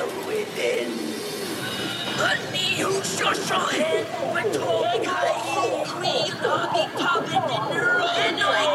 well within. Only